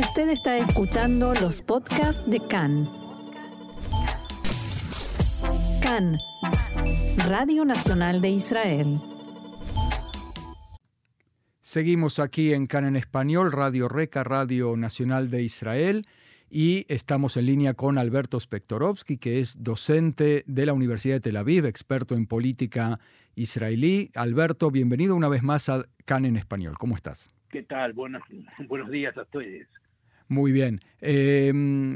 Usted está escuchando los podcasts de CAN. CAN, Radio Nacional de Israel. Seguimos aquí en CAN en español, Radio Reca, Radio Nacional de Israel, y estamos en línea con Alberto Spektorovsky, que es docente de la Universidad de Tel Aviv, experto en política israelí. Alberto, bienvenido una vez más a CAN en español. ¿Cómo estás? ¿Qué tal? Buenos, buenos días a todos. Muy bien. Eh,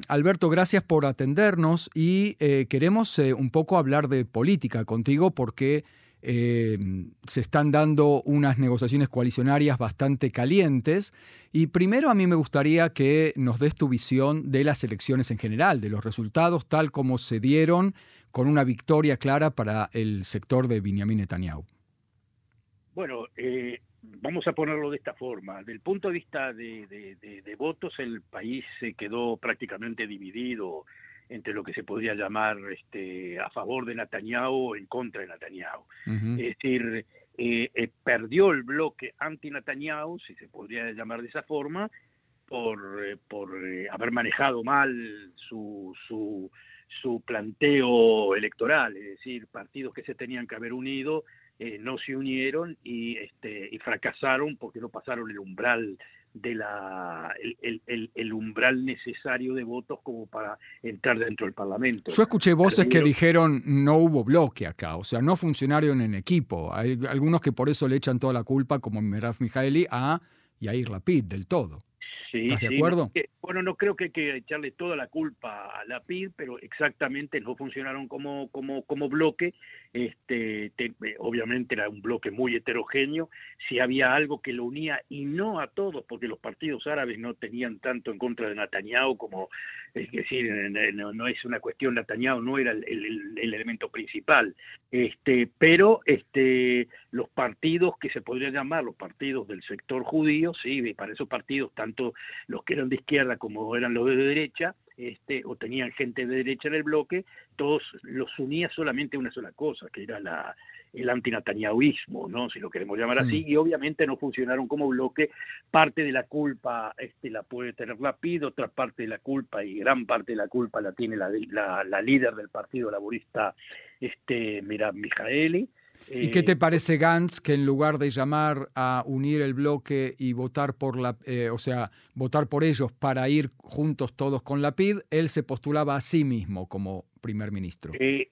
Alberto, gracias por atendernos y eh, queremos eh, un poco hablar de política contigo porque se están dando unas negociaciones coalicionarias bastante calientes y primero a mí me gustaría que nos des tu visión de las elecciones en general, de los resultados tal como se dieron con una victoria clara para el sector de Benjamin Netanyahu. Bueno, vamos a ponerlo de esta forma. Del punto de vista de, votos, el país se quedó prácticamente dividido entre lo que se podría llamar este, a favor de Netanyahu o en contra de Netanyahu. Es decir, eh, eh, perdió el bloque anti-Netanyahu, si se podría llamar de esa forma, por, eh, por haber manejado mal su, su, su planteo electoral, es decir, partidos que se tenían que haber unido eh, no se unieron y, este, y fracasaron porque no pasaron el umbral de la el, el, umbral necesario de votos como para entrar dentro del Parlamento. Yo escuché voces que dijeron no hubo bloque acá, o sea, no funcionaron en equipo. Hay algunos que por eso le echan toda la culpa, como Meraf Mijaeli, a Yair Lapid del todo. ¿Estás de acuerdo? bueno, no creo que hay que echarle toda la culpa a la PID, pero exactamente no funcionaron como, como, como bloque. Este, obviamente era un bloque muy heterogéneo. Si había algo que lo unía, y no a todos, porque los partidos árabes no tenían tanto en contra de Netanyahu como, es decir, no, es una cuestión, Netanyahu no era el, el, elemento principal. Este, pero este, los partidos que se podría llamar los partidos del sector judío, sí, para esos partidos, tanto los que eran de izquierda como eran los de derecha, este, o tenían gente de derecha en el bloque, todos los unía solamente una sola cosa, que era la, el antinataniahuismo, ¿no? si lo queremos llamar así, y obviamente no funcionaron como bloque. Parte de la culpa este, la puede tener la PID, otra parte de la culpa y gran parte de la culpa la tiene la, la, líder del Partido Laborista, este, Mirab Mijaeli. ¿Y qué te eh, parece Gantz que en lugar de llamar a unir el bloque y votar por la, eh, o sea, votar por ellos para ir juntos todos con la PID, él se postulaba a sí mismo como primer ministro? Eh,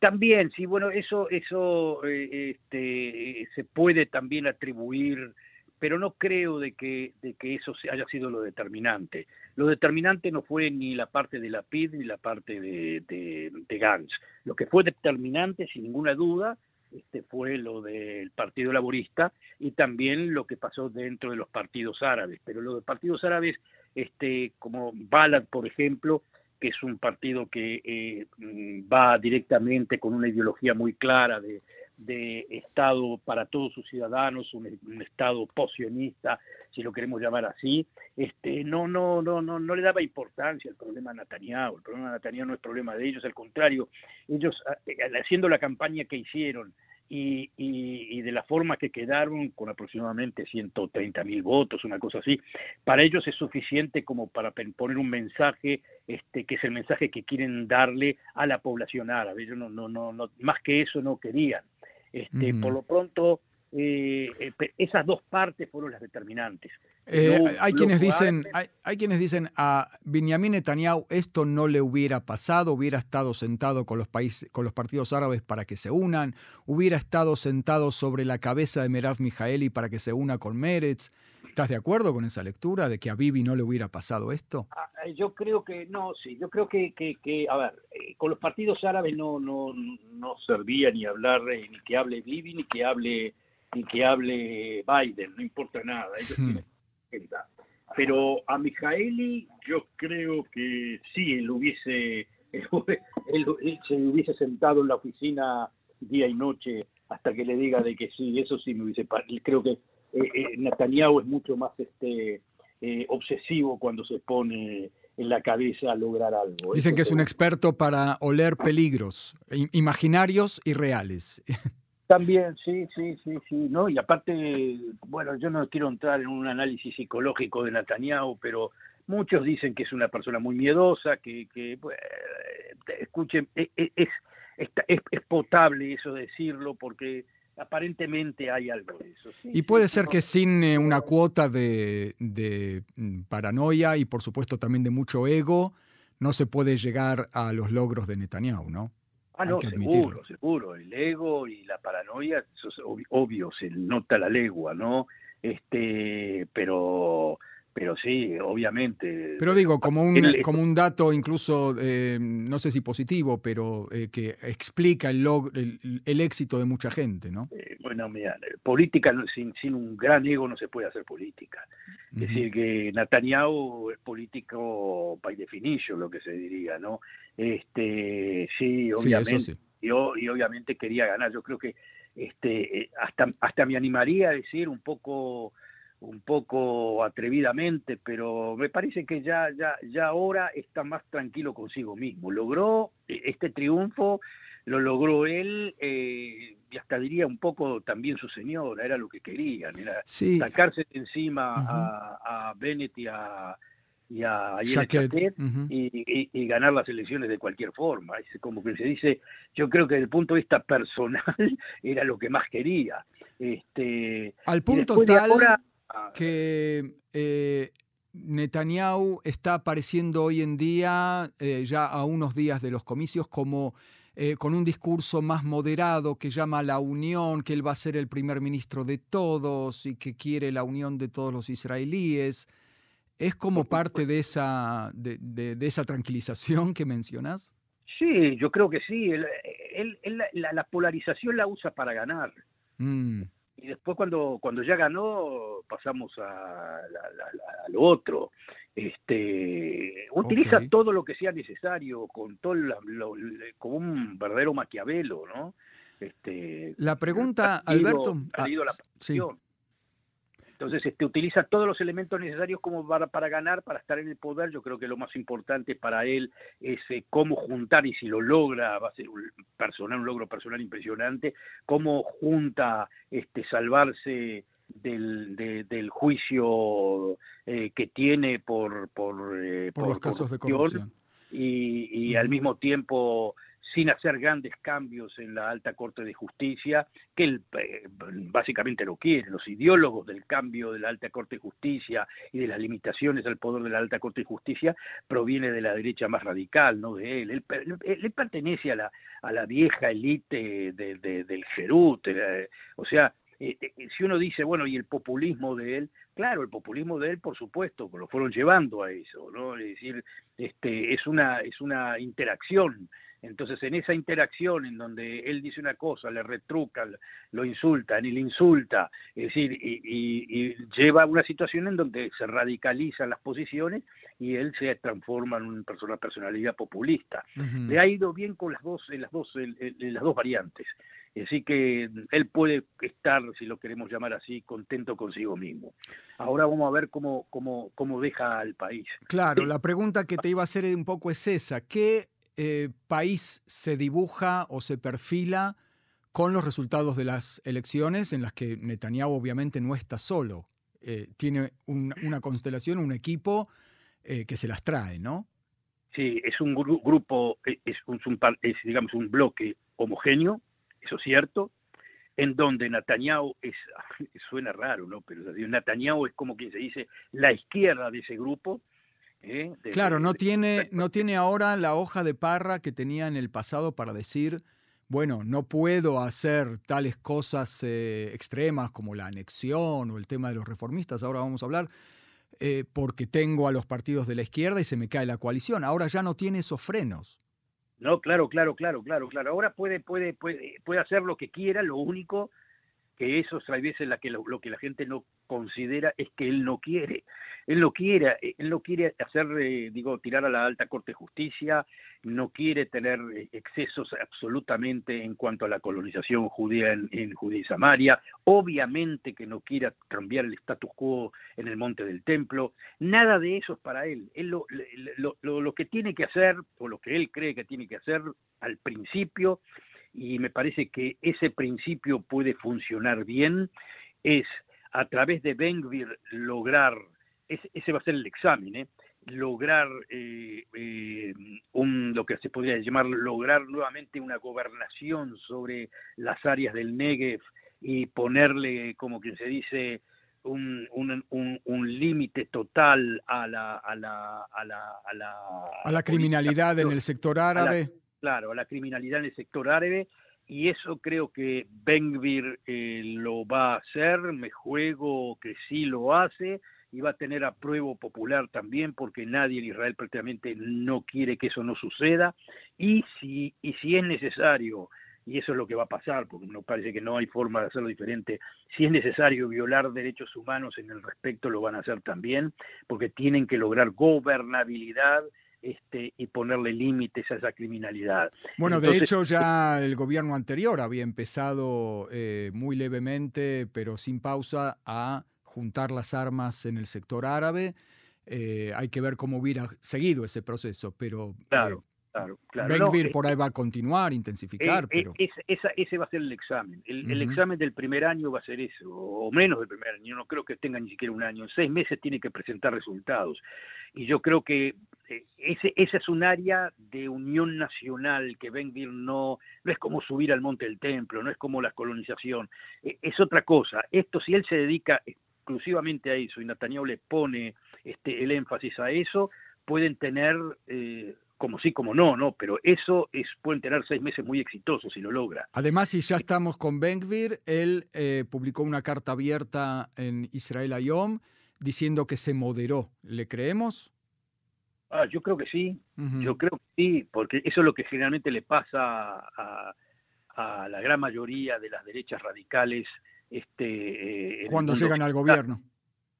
también, sí, bueno, eso, eso este, se puede también atribuir, pero no creo de que, de que eso haya sido lo determinante. Lo determinante no fue ni la parte de la PID ni la parte de, de, de Gantz. Lo que fue determinante, sin ninguna duda, este, fue lo del Partido Laborista y también lo que pasó dentro de los partidos árabes. Pero los partidos árabes, este, como Balad, por ejemplo, que es un partido que eh, mm, va directamente con una ideología muy clara de, de Estado para todos sus ciudadanos, un, Estado posionista, si lo queremos llamar así, este, no, no, no, no, no le daba importancia al problema de Netanyahu. El problema de Netanyahu no es problema de ellos, al contrario, ellos eh, haciendo la campaña que hicieron y, y, de la forma que quedaron, con aproximadamente 130 mil votos, una cosa así, para ellos es suficiente como para poner un mensaje, este, que es el mensaje que quieren darle a la población árabe. Ellos no, no, no, no más que eso no querían. Este, Por lo pronto, eh, eh, esas dos partes fueron las determinantes. Eh, hay, quienes dicen, hay, quienes dicen a Benjamin Netanyahu esto no le hubiera pasado, hubiera estado sentado con los, países, con los partidos árabes para que se unan, hubiera estado sentado sobre la cabeza de Merav Mijaeli para que se una con Meretz. ¿Estás de acuerdo con esa lectura de que a Bibi no le hubiera pasado esto? Ah, yo creo que no, sí, yo creo que, que, a ver, con los partidos árabes no, no, no servía ni hablar, ni que hable Bibi, ni que hable y que hable Biden, no importa nada, ellos hmm. Pero a Mijaeli yo creo que sí, él hubiese, él, se hubiese sentado en la oficina día y noche hasta que le diga de que sí, eso sí me hubiese, creo que eh, eh, Netanyahu es mucho más este eh, obsesivo cuando se pone en la cabeza a lograr algo. Dicen que es un experto para oler peligros, imaginarios y reales. También, sí, sí, sí, sí, ¿no? Y aparte, bueno, yo no quiero entrar en un análisis psicológico de Netanyahu, pero muchos dicen que es una persona muy miedosa, que, que pues, escuchen, e, e, es, es, es, potable eso decirlo porque aparentemente hay algo de eso. y puede ser que sin eh, una cuota de, de mm, paranoia y por supuesto también de mucho ego, no se puede llegar a los logros de Netanyahu, ¿no? Ah, no, seguro, seguro. El ego y la paranoia, eso es obvio, se nota la legua, ¿no? Este, pero pero sí, obviamente. Pero digo, como un, como un dato incluso, eh, no sé si positivo, pero eh, que explica el, el, éxito de mucha gente, ¿no? Eh, bueno, mira, política sin, sin un gran ego no se puede hacer política. Es decir, que Netanyahu es político by definition, lo que se diría, ¿no? Este, sí, obviamente. Y, y obviamente quería ganar. Yo creo que este, hasta, hasta me animaría a decir un poco un poco atrevidamente, pero me parece que ya, ya, ya ahora está más tranquilo consigo mismo. Logró e, este triunfo, lo logró él, eh, y hasta diría un poco también su señora, era lo que querían, era sacarse de encima a, a, Bennett y a, y a y, y, ganar las elecciones de cualquier forma. Es como que se dice, yo creo que desde el punto de vista personal era lo que más quería. Este, Al punto tal que eh, Netanyahu está apareciendo hoy en día, eh, ya a unos días de los comicios, como eh, con un discurso más moderado que llama a la unión, que él va a ser el primer ministro de todos y que quiere la unión de todos los israelíes. ¿Es como parte de esa, de, esa tranquilización que mencionas? Sí, yo creo que sí. la, polarización la usa para ganar. Mm y después cuando cuando ya ganó pasamos a, lo otro. Este utiliza todo lo que sea necesario con todo como un verdadero maquiavelo no este la pregunta Alberto ha ah, la sí. Entonces, este, utiliza todos los elementos necesarios como para, para, ganar, para estar en el poder. Yo creo que lo más importante para él es eh, cómo juntar, y si lo logra, va a ser un, personal, un logro personal impresionante, cómo junta este, salvarse del, del juicio eh, que tiene por, por, eh, por, los casos de corrupción. Y, y al mismo tiempo sin hacer grandes cambios en la alta corte de justicia, que él eh, básicamente lo quiere. Los ideólogos del cambio de la alta corte de justicia y de las limitaciones al poder de la alta corte de justicia proviene de la derecha más radical, no de él. Él, pertenece a la, a la vieja élite del Jerut, eh, o sea, eh, si uno dice, bueno, y el populismo de él, claro, el populismo de él, por supuesto, lo fueron llevando a eso, ¿no? Es decir, este, es una, es una interacción entonces, en esa interacción en donde él dice una cosa, le retruca, lo insulta, ni le insulta, es decir, y, lleva a una situación en donde se radicalizan las posiciones y él se transforma en una persona, personalidad populista. Le ha ido bien con las dos, en las dos, en, las dos variantes. Así que él puede estar, si lo queremos llamar así, contento consigo mismo. Ahora vamos a ver cómo, cómo, cómo deja al país. Claro, la pregunta que te iba a hacer un poco es esa. ¿Qué eh, país se dibuja o se perfila con los resultados de las elecciones en las que Netanyahu obviamente no está solo. Eh, tiene una constelación, un equipo eh, que se las trae, ¿no? Sí, es un grupo, es, un, digamos un bloque homogéneo, eso es cierto, en donde Netanyahu es, suena raro, ¿no? Pero Netanyahu es como quien se dice la izquierda de ese grupo, ¿eh? claro, no tiene, no tiene ahora la hoja de parra que tenía en el pasado para decir, bueno, no puedo hacer tales cosas eh, extremas como la anexión o el tema de los reformistas, ahora vamos a hablar, eh, porque tengo a los partidos de la izquierda y se me cae la coalición. Ahora ya no tiene esos frenos. No, claro, claro, claro, claro, claro. Ahora puede, puede, puede, puede hacer lo que quiera, lo único que eso a veces la que lo, que la gente no considera es que él no quiere. Él no quiere eh, él no quiere hacer eh, digo tirar a la alta corte de justicia no quiere tener eh, excesos absolutamente en cuanto a la colonización judía en, Judía y Samaria. Obviamente que no quiere cambiar el status quo en el monte del templo. Nada de eso es para él. Él lo, lo, lo que tiene que hacer o lo que él cree que tiene que hacer al principio y me parece que ese principio puede funcionar bien, es a través de Benvir lograr, ese, va a ser el examen, ¿eh? lograr eh, eh, un, lo que se podría llamar lograr nuevamente una gobernación sobre las áreas del Negev y ponerle, como que se dice, un, un, un, límite total a la, a la, a la, a la, a la criminalidad en el sector árabe. Claro, a la criminalidad en el sector árabe y eso creo que Benvir eh, lo va a hacer, me juego que sí lo hace y va a tener apruebo popular también porque nadie en Israel prácticamente no quiere que eso no suceda y si, y si es necesario y eso es lo que va a pasar, porque no parece que no hay forma de hacerlo diferente. Si es necesario violar derechos humanos en el respecto, lo van a hacer también, porque tienen que lograr gobernabilidad este, y ponerle límites a esa criminalidad. Bueno, de hecho ya el gobierno anterior había empezado eh, muy levemente, pero sin pausa, a juntar las armas en el sector árabe. Eh, hay que ver cómo hubiera seguido ese proceso, pero eh, claro. Claro, claro. por ahí va a continuar, intensificar. pero... ese va a ser el examen. El, examen del primer año va a ser eso, o menos del primer año. no creo que tenga ni siquiera un año. En seis meses tiene que presentar resultados. Y yo creo que eh, ese, es un área de unión nacional que Benvir no, no es como subir al monte del templo, no es como la colonización, eh, es otra cosa. Esto, si él se dedica exclusivamente a eso y Netanyahu le pone este, el énfasis a eso, pueden tener, eh, como sí, como no, no, pero eso es, pueden tener seis meses muy exitosos si lo logra. Además, si ya estamos con Benvir, él publicó una carta abierta en Israel Ayom diciendo que se moderó. ¿Le creemos? Ah, yo creo que sí, yo creo que sí, porque eso es lo que generalmente le pasa a, la gran mayoría de las derechas radicales. Este, eh, cuando llegan al gobierno.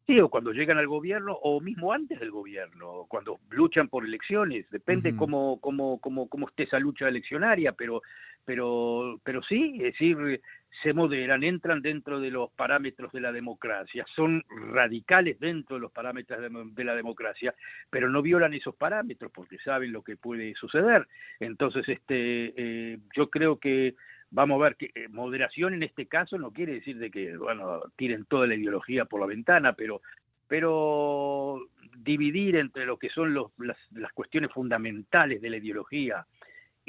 Sí, o cuando llegan al gobierno, o mismo antes del gobierno, cuando luchan por elecciones, depende cómo, cómo, cómo, cómo esté esa lucha eleccionaria, pero, pero, pero sí, es decir, se moderan, entran dentro de los parámetros de la democracia, son radicales dentro de los parámetros de, la democracia, pero no violan esos parámetros porque saben lo que puede suceder. Entonces, este, eh, yo creo que vamos a ver que eh, moderación en este caso no quiere decir de que bueno tiren toda la ideología por la ventana pero pero dividir entre lo que son los, las, las cuestiones fundamentales de la ideología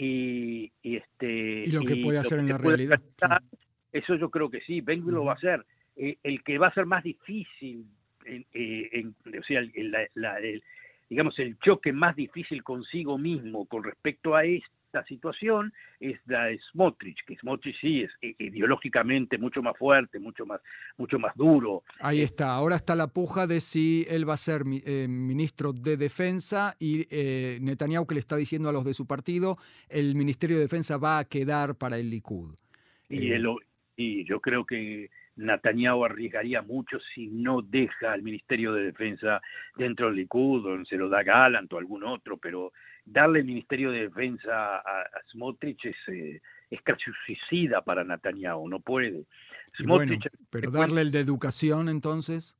y, y este y lo que puede hacer en la realidad eso yo creo que sí Ben lo va a hacer. Eh, el que va a ser más difícil en, eh, o sea el, digamos el choque más difícil consigo mismo con respecto a esto la situación es la de Smotrich, que Smotrich sí es eh, ideológicamente mucho más fuerte, mucho más, mucho más duro. Ahí está, ahora está la puja de si él va a ser eh, ministro de Defensa y eh, Netanyahu que le está diciendo a los de su partido, el Ministerio de Defensa va a quedar para el Likud. Y, y yo creo que Netanyahu arriesgaría mucho si no deja al Ministerio de Defensa dentro del Likud, o se lo da Galant o algún otro, pero darle el Ministerio de Defensa a, Smotrich es, eh, es casi suicida para Netanyahu, no puede. pero darle el de educación entonces.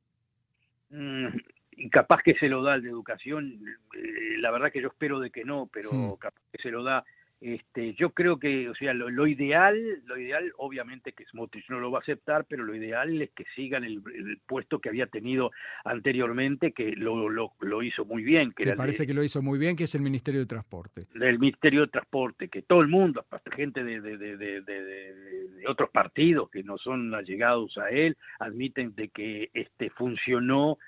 Mm, y capaz que se lo da el de educación, eh, la verdad que yo espero de que no, pero capaz que se lo da este, yo creo que, o sea, lo, ideal, lo ideal, obviamente que Smotrich no lo va a aceptar, pero lo ideal es que sigan el, puesto que había tenido anteriormente, que lo, lo, hizo muy bien. Que parece que lo hizo muy bien, que es el Ministerio de Transporte. El Ministerio de Transporte, que todo el mundo, hasta gente de, de, de, de, otros partidos que no son allegados a él, admiten de que este funcionó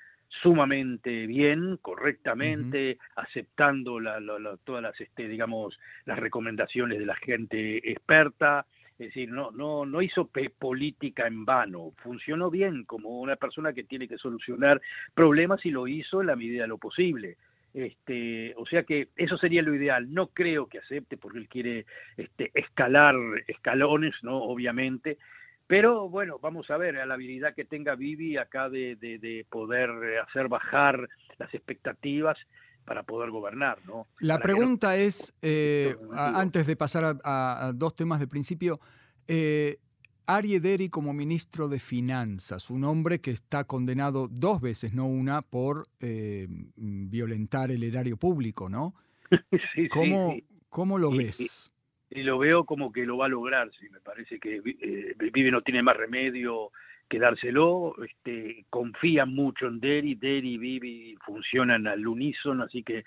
sumamente bien, correctamente, aceptando la, todas las, este, digamos, las recomendaciones de la gente experta. Es decir, no, no, no hizo política en vano, funcionó bien como una persona que tiene que solucionar problemas y lo hizo en la medida de lo posible. Este, o sea que eso sería lo ideal. No creo que acepte porque él quiere este, escalar escalones, no, obviamente, pero bueno, vamos a ver a la habilidad que tenga Vivi acá de, de, poder hacer bajar las expectativas para poder gobernar, ¿no? La pregunta es, eh, antes de pasar a, dos temas de principio, eh, Ari Ederi como ministro de Finanzas, un hombre que está condenado dos veces, no una, por eh, violentar el erario público, ¿no? sí, ¿Cómo, ¿Cómo lo ves? Y lo veo como que lo va a lograr, sí, me parece que eh, Vive no tiene más remedio que dárselo, este, confían mucho en Derry, Derry y Vivi funcionan al unísono, así que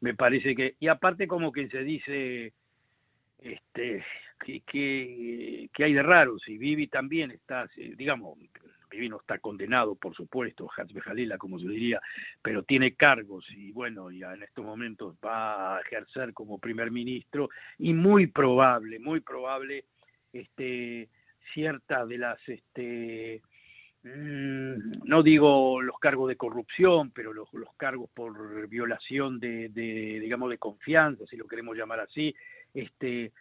me parece que, y aparte como que se dice, este, que, que, hay de raro, si Vivi también está, digamos, Vivi no está condenado, por supuesto, Jalila, como se diría, pero tiene cargos y bueno, ya en estos momentos va a ejercer como primer ministro y muy probable, muy probable, este, cierta de las, este, mm, no digo los cargos de corrupción, pero los, los cargos por violación de, de, digamos, de confianza, si lo queremos llamar así, este,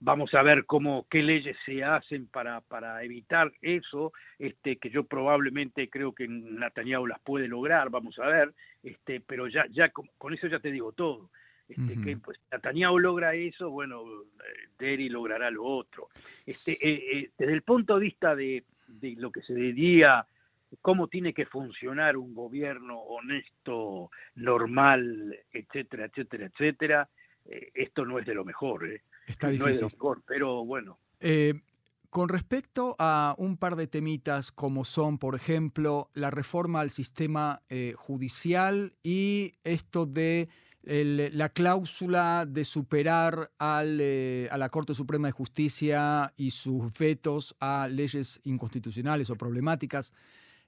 vamos a ver cómo qué leyes se hacen para, para evitar eso, este, que yo probablemente creo que Netanyahu las puede lograr, vamos a ver, este, pero ya, ya con, eso ya te digo todo. Este, que pues Netanyahu logra eso, bueno, Derry logrará lo otro. Este, eh, eh, desde el punto de vista de, de lo que se diría cómo tiene que funcionar un gobierno honesto, normal, etcétera, etcétera, etcétera, eh, esto no es de lo mejor. ¿eh? Está difícil. pero bueno. Eh, con respecto a un par de temitas como son, por ejemplo, la reforma al sistema eh, judicial y esto de la cláusula de superar al, eh, a la Corte Suprema de Justicia y sus vetos a leyes inconstitucionales o problemáticas.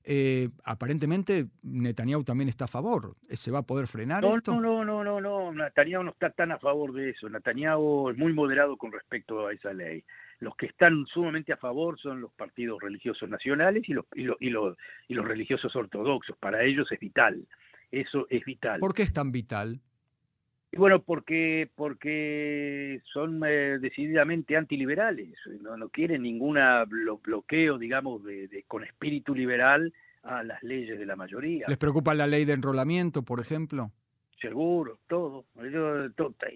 Eh, aparentemente Netanyahu también está a favor. ¿Se va a poder frenar no, esto? No, no, no, no, Netanyahu no está tan a favor de eso. Netanyahu es muy moderado con respecto a esa ley. Los que están sumamente a favor son los partidos religiosos nacionales y los, y los, y los, y los religiosos ortodoxos. Para ellos es vital. Eso es vital. ¿Por qué es tan vital? Y bueno, porque, porque son eh, decididamente antiliberales, no, no quieren ningún bloqueo, digamos, de, con espíritu liberal a las leyes de la mayoría. ¿Les preocupa la ley de enrolamiento, por ejemplo? Seguro, todo.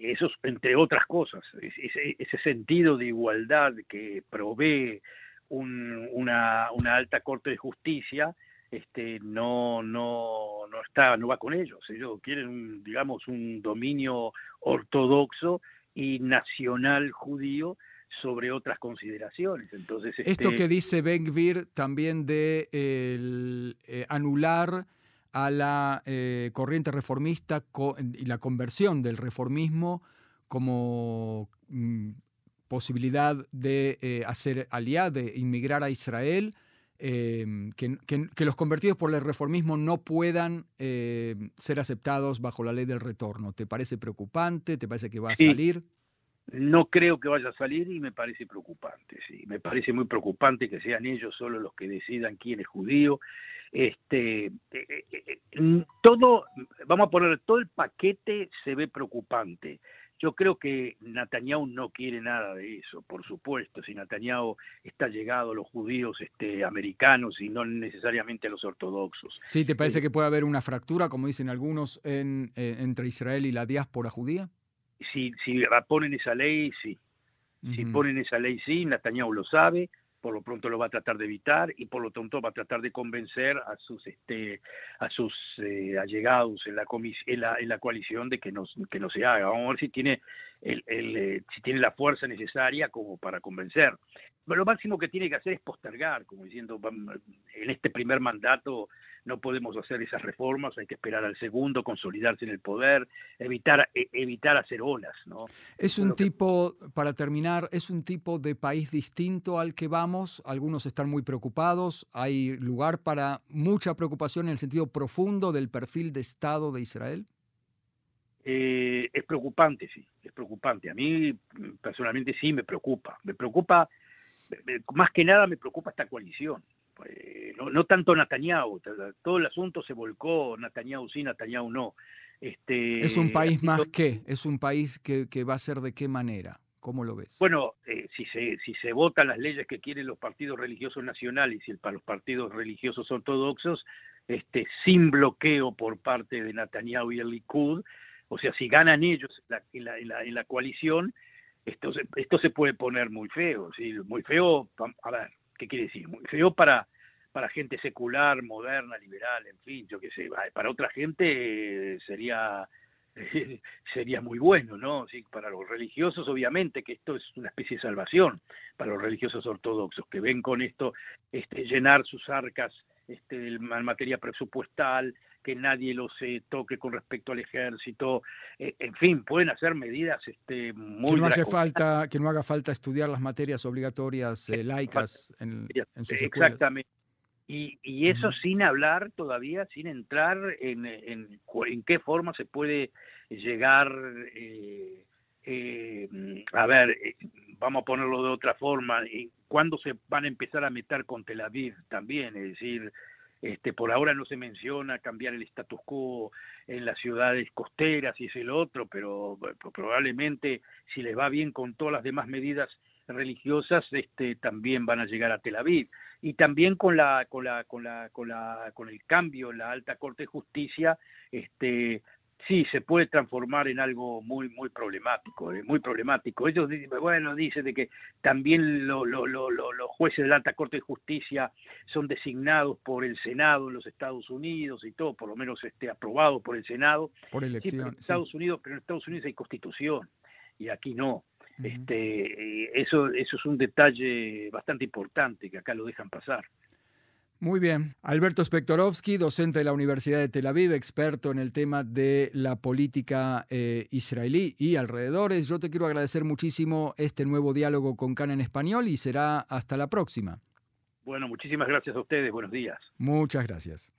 Eso, entre otras cosas, ese, ese sentido de igualdad que provee un, una, una alta corte de justicia, este no no no está no va con ellos. Ellos quieren digamos un dominio ortodoxo y nacional judío sobre otras consideraciones. Entonces esto este que dice Ben Gvir también de eh, anular a la eh, corriente reformista y la conversión del reformismo como mm, posibilidad de eh, hacer aliado, de inmigrar a Israel Em, que, los convertidos por el reformismo no puedan em, ser aceptados bajo la ley del retorno. ¿Te parece preocupante? ¿Te parece que va a salir? No creo que vaya a salir y me parece preocupante, sí. Me parece muy preocupante que sean ellos solo los que decidan quién es judío. Este, eh, eh, eh, todo, vamos a poner, todo el paquete se ve preocupante. Yo creo que Netanyahu no quiere nada de eso, por supuesto. Si Netanyahu está llegado a los judíos este, americanos y no necesariamente a los ortodoxos. ¿Sí te parece eh, que puede haber una fractura, como dicen algunos, en, eh, entre Israel y la diáspora judía? Si, si ponen esa ley, sí. Si ponen esa ley, sí. Netanyahu lo sabe por lo pronto lo va a tratar de evitar y por lo tanto va a tratar de convencer a sus este a sus eh, allegados en la, en la, en la coalición de que no que no se haga. Vamos a ver si tiene el, el eh, si tiene la fuerza necesaria como para convencer pero lo máximo que tiene que hacer es postergar como diciendo en este primer mandato no podemos hacer esas reformas, hay que esperar al segundo, consolidarse en el poder, evitar, e, evitar hacer olas. ¿no? Es un tipo, para terminar, es un tipo de país distinto al que vamos, algunos están muy preocupados, hay lugar para mucha preocupación en el sentido profundo del perfil de Estado de Israel. Eh, es preocupante, sí, es preocupante. A mí personalmente sí me preocupa. Me preocupa, más que nada me preocupa esta coalición. Eh, no, tanto Netanyahu, todo el asunto se volcó, Netanyahu sí, Netanyahu no. Este, ¿Es un país más que? ¿Es un país que, va a ser de qué manera? ¿Cómo lo ves? Bueno, eh, si, se, si se votan las leyes que quieren los partidos religiosos nacionales y para los partidos religiosos ortodoxos, este, sin bloqueo por parte de Netanyahu y el Likud, o sea, si ganan ellos en la, en la, coalición, esto se, puede poner muy feo, ¿sí? muy feo, a ver, ¿qué quiere decir? Muy feo para, para gente secular, moderna, liberal, en fin, yo qué sé. Para otra gente eh, sería sería muy bueno, ¿no? Sí, para los religiosos, obviamente, que esto es una especie de salvación para los religiosos ortodoxos, que ven con esto este, llenar sus arcas este, en materia presupuestal, que nadie los eh, toque con respecto al ejército, eh, en fin, pueden hacer medidas este, muy que no hace falta Que no haga falta estudiar las materias obligatorias eh, laicas en, en sus Exactamente. Y, y eso sin hablar todavía, sin entrar en, en, en qué forma se puede llegar, eh, eh, a ver, vamos a ponerlo de otra forma, ¿cuándo se van a empezar a meter con Tel Aviv también? Es decir, este, por ahora no se menciona cambiar el status quo en las ciudades costeras y es el otro, pero probablemente si les va bien con todas las demás medidas religiosas, este, también van a llegar a Tel Aviv y también con la con la con la con la con el cambio en la alta corte de justicia este sí se puede transformar en algo muy muy problemático eh, muy problemático. Ellos bueno dicen de que también los jueces de la alta corte de justicia son designados por el senado en los Estados Unidos y todo por lo menos este aprobado por el senado. Por elección en Estados Unidos pero en Estados Unidos hay constitución y aquí no. Este, eso, eso es un detalle bastante importante que acá lo dejan pasar. Muy bien. Alberto Spektorovsky, docente de la Universidad de Tel Aviv, experto en el tema de la política eh, israelí y alrededores. Yo te quiero agradecer muchísimo este nuevo diálogo con Cana en español y será hasta la próxima. Bueno, muchísimas gracias a ustedes. Buenos días. Muchas gracias.